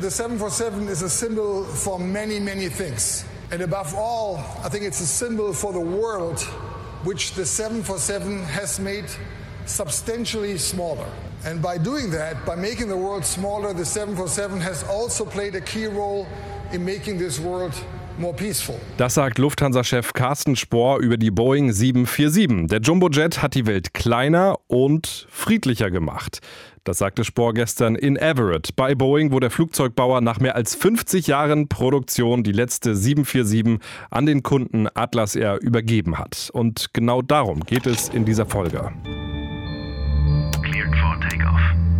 the 747 is a symbol for many, many things. And above all, I think it's a symbol for the world, which the 747 has made substantially smaller. And by doing that, by making the world smaller, the 747 has also played a key role in making this world. Das sagt Lufthansa-Chef Carsten Spohr über die Boeing 747. Der Jumbojet hat die Welt kleiner und friedlicher gemacht. Das sagte Spohr gestern in Everett bei Boeing, wo der Flugzeugbauer nach mehr als 50 Jahren Produktion die letzte 747 an den Kunden Atlas Air übergeben hat. Und genau darum geht es in dieser Folge.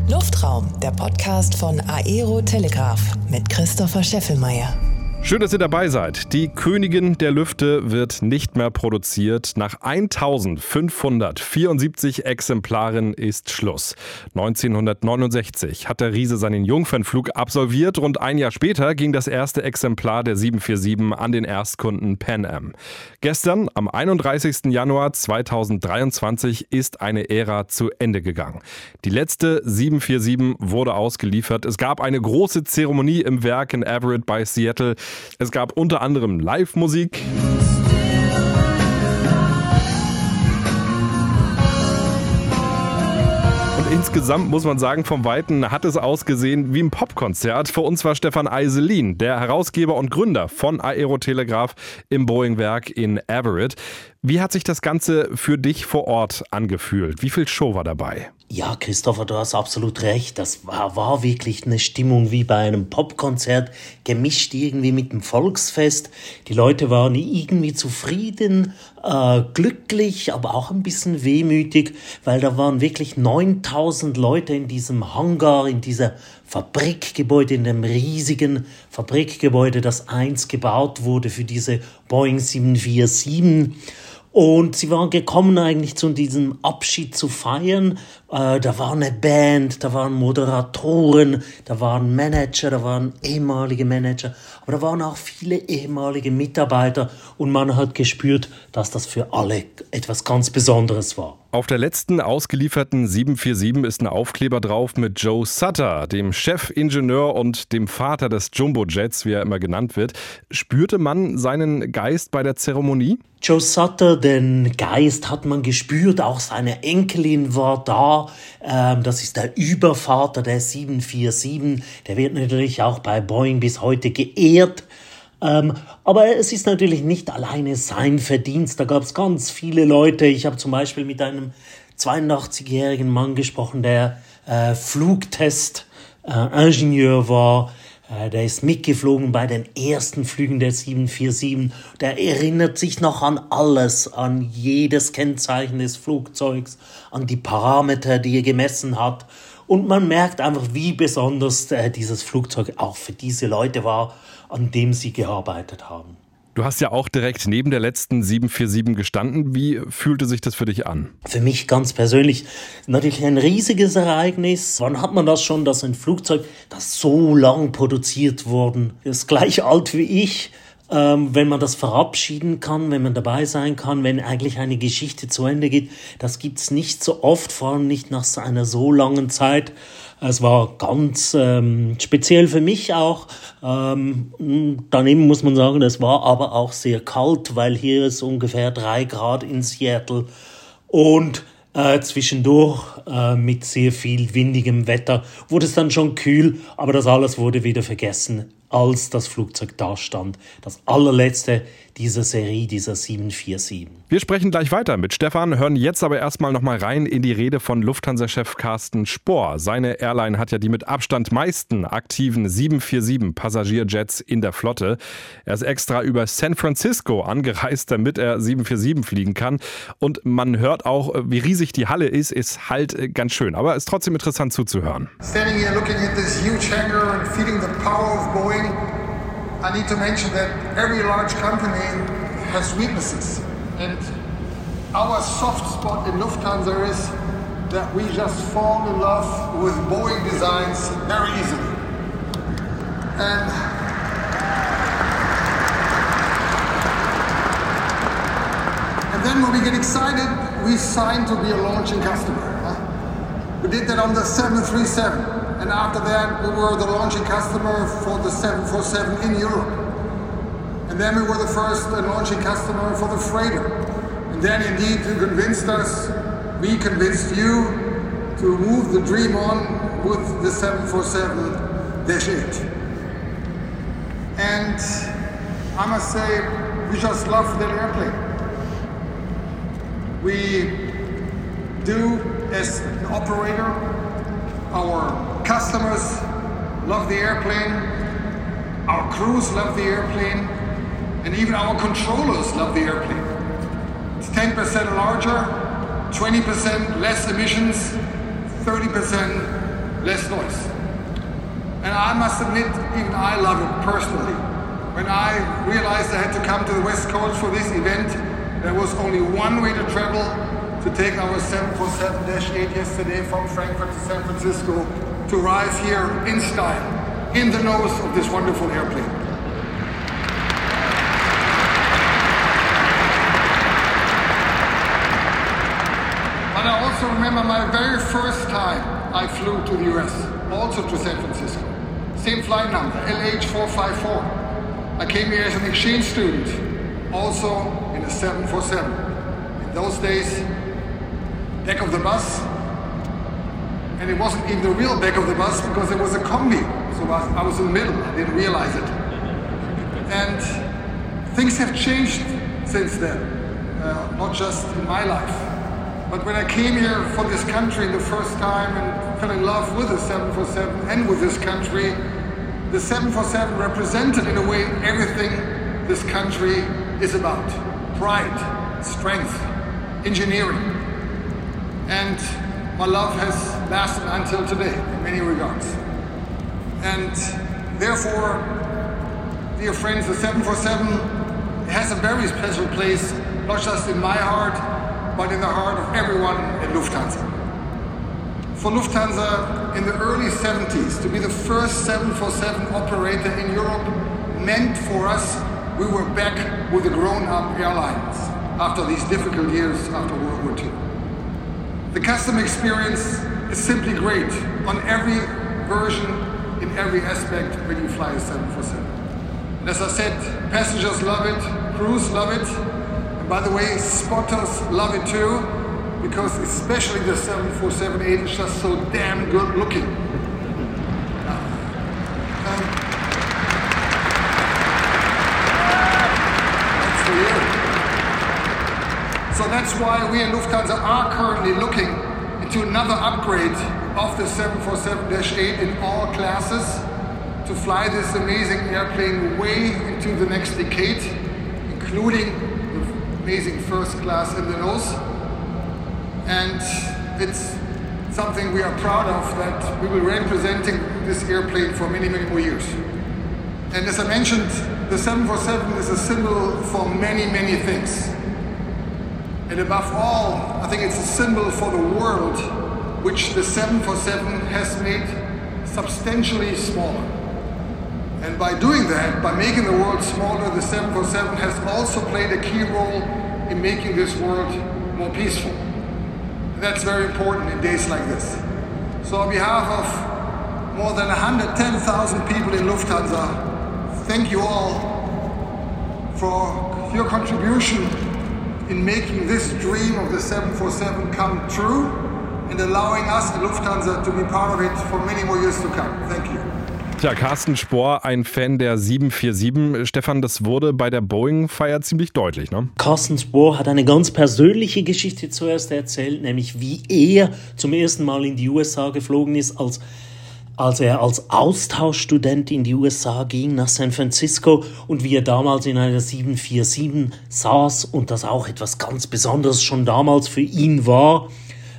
Luftraum, der Podcast von Aero Telegraph mit Christopher Scheffelmeier. Schön, dass ihr dabei seid. Die Königin der Lüfte wird nicht mehr produziert. Nach 1574 Exemplaren ist Schluss. 1969 hat der Riese seinen Jungfernflug absolviert. Rund ein Jahr später ging das erste Exemplar der 747 an den Erstkunden Pan Am. Gestern, am 31. Januar 2023, ist eine Ära zu Ende gegangen. Die letzte 747 wurde ausgeliefert. Es gab eine große Zeremonie im Werk in Everett bei Seattle. Es gab unter anderem Live-Musik. insgesamt muss man sagen, vom Weiten hat es ausgesehen wie ein Popkonzert. Für uns war Stefan Eiselin, der Herausgeber und Gründer von Aerotelegraph im Boeing-Werk in Everett. Wie hat sich das Ganze für dich vor Ort angefühlt? Wie viel Show war dabei? Ja, Christopher, du hast absolut recht. Das war, war wirklich eine Stimmung wie bei einem Popkonzert, gemischt irgendwie mit dem Volksfest. Die Leute waren irgendwie zufrieden, äh, glücklich, aber auch ein bisschen wehmütig, weil da waren wirklich 9000 Leute in diesem Hangar, in dieser Fabrikgebäude, in dem riesigen Fabrikgebäude, das einst gebaut wurde für diese Boeing 747. Und sie waren gekommen eigentlich zu diesem Abschied zu feiern. Äh, da war eine Band, da waren Moderatoren, da waren Manager, da waren ehemalige Manager, aber da waren auch viele ehemalige Mitarbeiter und man hat gespürt, dass das für alle etwas ganz Besonderes war. Auf der letzten ausgelieferten 747 ist ein Aufkleber drauf mit Joe Sutter, dem Chefingenieur und dem Vater des Jumbo-Jets, wie er immer genannt wird. Spürte man seinen Geist bei der Zeremonie? Joe Sutter, den Geist hat man gespürt, auch seine Enkelin war da. Ähm, das ist der Übervater der 747. Der wird natürlich auch bei Boeing bis heute geehrt. Ähm, aber es ist natürlich nicht alleine sein Verdienst. Da gab es ganz viele Leute. Ich habe zum Beispiel mit einem 82-jährigen Mann gesprochen, der äh, Flugtest-Ingenieur äh, war. Äh, der ist mitgeflogen bei den ersten Flügen der 747. Der erinnert sich noch an alles, an jedes Kennzeichen des Flugzeugs, an die Parameter, die er gemessen hat. Und man merkt einfach, wie besonders äh, dieses Flugzeug auch für diese Leute war an dem sie gearbeitet haben. Du hast ja auch direkt neben der letzten 747 gestanden. Wie fühlte sich das für dich an? Für mich ganz persönlich natürlich ein riesiges Ereignis. Wann hat man das schon, dass ein Flugzeug, das so lang produziert worden ist, gleich alt wie ich, ähm, wenn man das verabschieden kann, wenn man dabei sein kann, wenn eigentlich eine Geschichte zu Ende geht, das gibt es nicht so oft, vor allem nicht nach einer so langen Zeit. Es war ganz ähm, speziell für mich auch. Ähm, daneben muss man sagen, es war aber auch sehr kalt, weil hier ist ungefähr drei Grad in Seattle und äh, zwischendurch äh, mit sehr viel windigem Wetter wurde es dann schon kühl, aber das alles wurde wieder vergessen als das Flugzeug da stand. Das allerletzte dieser Serie, dieser 747. Wir sprechen gleich weiter mit Stefan, hören jetzt aber erstmal nochmal rein in die Rede von Lufthansa-Chef Carsten Spohr. Seine Airline hat ja die mit Abstand meisten aktiven 747 Passagierjets in der Flotte. Er ist extra über San Francisco angereist, damit er 747 fliegen kann. Und man hört auch, wie riesig die Halle ist, ist halt ganz schön, aber ist trotzdem interessant zuzuhören. Standing here looking at this huge hangar and feeling the power of Boeing I need to mention that every large company has weaknesses. And our soft spot in Lufthansa is that we just fall in love with Boeing designs very easily. And And then when we get excited, we sign to be a launching customer. We did that on the 737. And after that, we were the launching customer for the 747 in Europe. And then we were the first uh, launching customer for the freighter. And then indeed you convinced us, we convinced you to move the dream on with the 747-8. And I must say, we just love that airplane. We do, as an operator, our customers love the airplane, our crews love the airplane, and even our controllers love the airplane. It's 10% larger, 20% less emissions, 30% less noise. And I must admit, even I love it personally. When I realized I had to come to the West Coast for this event, there was only one way to travel to take our 747-8 yesterday from Frankfurt to San Francisco to arrive here in style, in the nose of this wonderful airplane. But I also remember my very first time I flew to the US, also to San Francisco. Same flight number, LH454. I came here as an exchange student, also in a 747. In those days, back of the bus, and it wasn't even the real back of the bus because it was a combi. So I was in the middle, I didn't realize it. And things have changed since then, uh, not just in my life. But when I came here for this country the first time and fell in love with the 747 and with this country, the 747 represented in a way everything this country is about. Pride, strength, engineering. And my love has lasted until today in many regards. And therefore, dear friends, the 747 has a very special place, not just in my heart, but in the heart of everyone at Lufthansa. For Lufthansa in the early 70s, to be the first 747 operator in Europe meant for us we were back with the grown-up airlines after these difficult years after World War II. The customer experience is simply great on every version, in every aspect when you fly a 747. And as I said, passengers love it, crews love it, and by the way, spotters love it too, because especially the 747-8 is just so damn good looking. Um, that's for you. So that's why we at Lufthansa are currently looking into another upgrade of the 747-8 in all classes to fly this amazing airplane way into the next decade, including the amazing first class in the nose. And it's something we are proud of that we will be representing this airplane for many, many more years. And as I mentioned, the 747 is a symbol for many, many things. And above all, I think it's a symbol for the world, which the 747 has made substantially smaller. And by doing that, by making the world smaller, the 747 has also played a key role in making this world more peaceful. And that's very important in days like this. So on behalf of more than 110,000 people in Lufthansa, thank you all for your contribution in making this dream of the 747 come true and allowing us at Lufthansa to be part of it for many more years to come. Thank you. Tja, Carsten Spohr, ein Fan der 747. Stefan, das wurde bei der Boeing-Feier ziemlich deutlich, ne? Carsten Spohr hat eine ganz persönliche Geschichte zuerst erzählt, nämlich wie er zum ersten Mal in die USA geflogen ist, als als er als Austauschstudent in die USA ging nach San Francisco und wie er damals in einer 747 saß und das auch etwas ganz Besonderes schon damals für ihn war.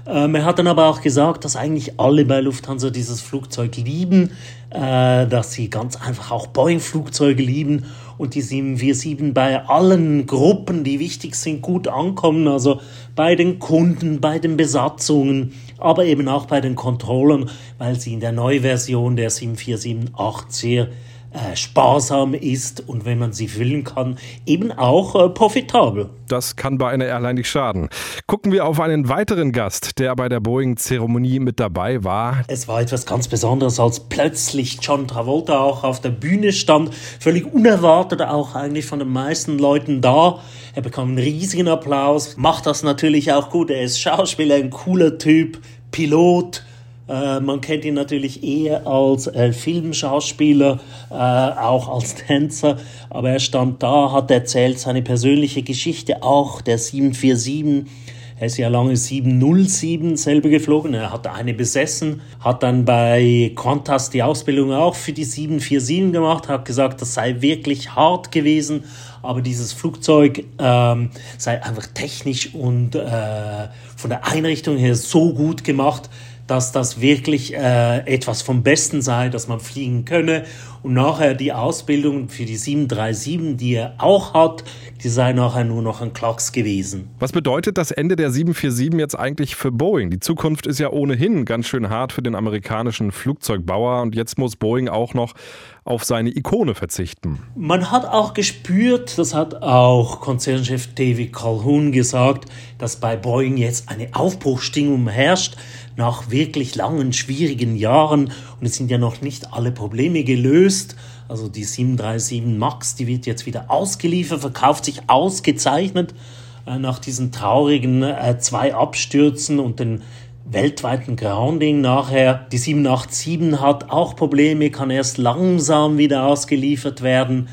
Ähm, er hat dann aber auch gesagt, dass eigentlich alle bei Lufthansa dieses Flugzeug lieben, äh, dass sie ganz einfach auch Boeing-Flugzeuge lieben und die 747 bei allen Gruppen, die wichtig sind, gut ankommen, also bei den Kunden, bei den Besatzungen, aber eben auch bei den Controllern, weil sie in der Neuversion der 747-8 sehr äh, sparsam ist und wenn man sie füllen kann, eben auch äh, profitabel. Das kann bei einer Airline nicht schaden. Gucken wir auf einen weiteren Gast, der bei der Boeing-Zeremonie mit dabei war. Es war etwas ganz Besonderes, als plötzlich John Travolta auch auf der Bühne stand, völlig unerwartet auch eigentlich von den meisten Leuten da. Er bekam einen riesigen Applaus, macht das natürlich auch gut. Er ist Schauspieler, ein cooler Typ, Pilot man kennt ihn natürlich eher als äh, Filmschauspieler, äh, auch als Tänzer, aber er stand da, hat erzählt seine persönliche Geschichte, auch der 747. Er ist ja lange 707 selber geflogen. Er hat eine besessen, hat dann bei Qantas die Ausbildung auch für die 747 gemacht, hat gesagt, das sei wirklich hart gewesen, aber dieses Flugzeug ähm, sei einfach technisch und äh, von der Einrichtung her so gut gemacht, dass das wirklich äh, etwas vom Besten sei, dass man fliegen könne. Und nachher die Ausbildung für die 737, die er auch hat, die sei nachher nur noch ein Klacks gewesen. Was bedeutet das Ende der 747 jetzt eigentlich für Boeing? Die Zukunft ist ja ohnehin ganz schön hart für den amerikanischen Flugzeugbauer und jetzt muss Boeing auch noch auf seine Ikone verzichten. Man hat auch gespürt, das hat auch Konzernchef David Calhoun gesagt, dass bei Boeing jetzt eine Aufbruchstimmung herrscht nach wirklich langen, schwierigen Jahren und es sind ja noch nicht alle Probleme gelöst. Also die 737 MAX, die wird jetzt wieder ausgeliefert, verkauft sich ausgezeichnet äh, nach diesen traurigen äh, zwei Abstürzen und den weltweiten Grounding nachher. Die 787 hat auch Probleme, kann erst langsam wieder ausgeliefert werden.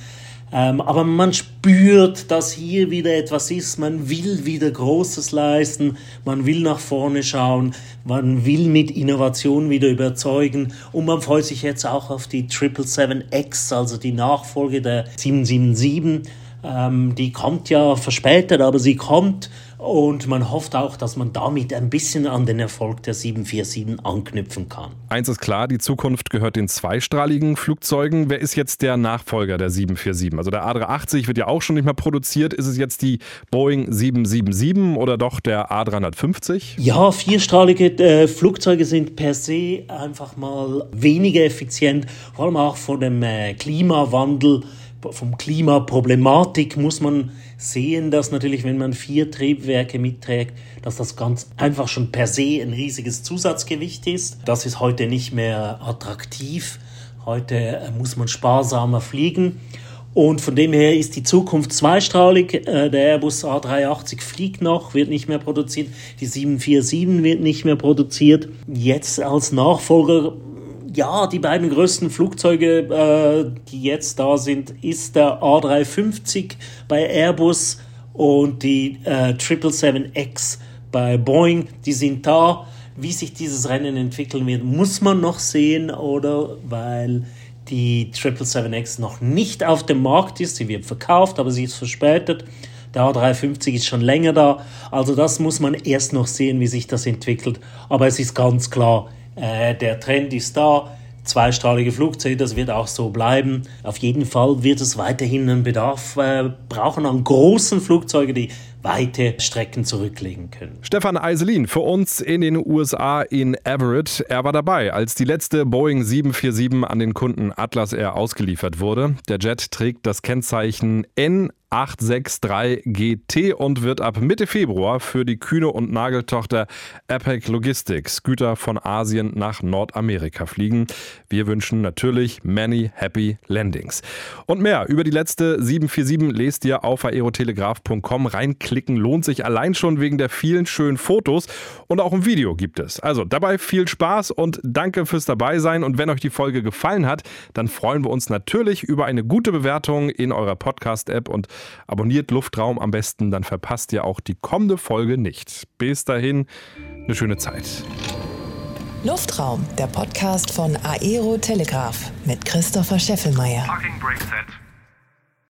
Ähm, aber man spürt, dass hier wieder etwas ist. Man will wieder Großes leisten. Man will nach vorne schauen. Man will mit Innovation wieder überzeugen. Und man freut sich jetzt auch auf die 777X, also die Nachfolge der 777. Ähm, die kommt ja verspätet, aber sie kommt. Und man hofft auch, dass man damit ein bisschen an den Erfolg der 747 anknüpfen kann. Eins ist klar, die Zukunft gehört den zweistrahligen Flugzeugen. Wer ist jetzt der Nachfolger der 747? Also der A380 wird ja auch schon nicht mehr produziert. Ist es jetzt die Boeing 777 oder doch der A350? Ja, vierstrahlige äh, Flugzeuge sind per se einfach mal weniger effizient, vor allem auch vor dem äh, Klimawandel vom Klimaproblematik muss man sehen, dass natürlich, wenn man vier Triebwerke mitträgt, dass das ganz einfach schon per se ein riesiges Zusatzgewicht ist. Das ist heute nicht mehr attraktiv. Heute äh, muss man sparsamer fliegen. Und von dem her ist die Zukunft zweistrahlig. Äh, der Airbus A380 fliegt noch, wird nicht mehr produziert. Die 747 wird nicht mehr produziert. Jetzt als Nachfolger ja, die beiden größten Flugzeuge, äh, die jetzt da sind, ist der A350 bei Airbus und die äh, 777X bei Boeing. Die sind da. Wie sich dieses Rennen entwickeln wird, muss man noch sehen, oder? Weil die 777X noch nicht auf dem Markt ist. Sie wird verkauft, aber sie ist verspätet. Der A350 ist schon länger da. Also das muss man erst noch sehen, wie sich das entwickelt. Aber es ist ganz klar, äh, der Trend ist da. Zweistrahlige Flugzeuge, das wird auch so bleiben. Auf jeden Fall wird es weiterhin einen Bedarf äh, brauchen an großen Flugzeugen, die weite Strecken zurücklegen können. Stefan Eiselin für uns in den USA in Everett. Er war dabei, als die letzte Boeing 747 an den Kunden Atlas Air ausgeliefert wurde. Der Jet trägt das Kennzeichen N 863 GT und wird ab Mitte Februar für die Kühne- und Nageltochter Epic Logistics Güter von Asien nach Nordamerika fliegen. Wir wünschen natürlich many happy landings. Und mehr über die letzte 747 lest ihr auf aerotelegraph.com. Reinklicken lohnt sich allein schon wegen der vielen schönen Fotos und auch ein Video gibt es. Also dabei viel Spaß und danke fürs Dabeisein. Und wenn euch die Folge gefallen hat, dann freuen wir uns natürlich über eine gute Bewertung in eurer Podcast-App und Abonniert Luftraum am besten, dann verpasst ihr auch die kommende Folge nicht. Bis dahin, eine schöne Zeit. Luftraum, der Podcast von Aero Telegraph mit Christopher Scheffelmeier. Parking Brake Set.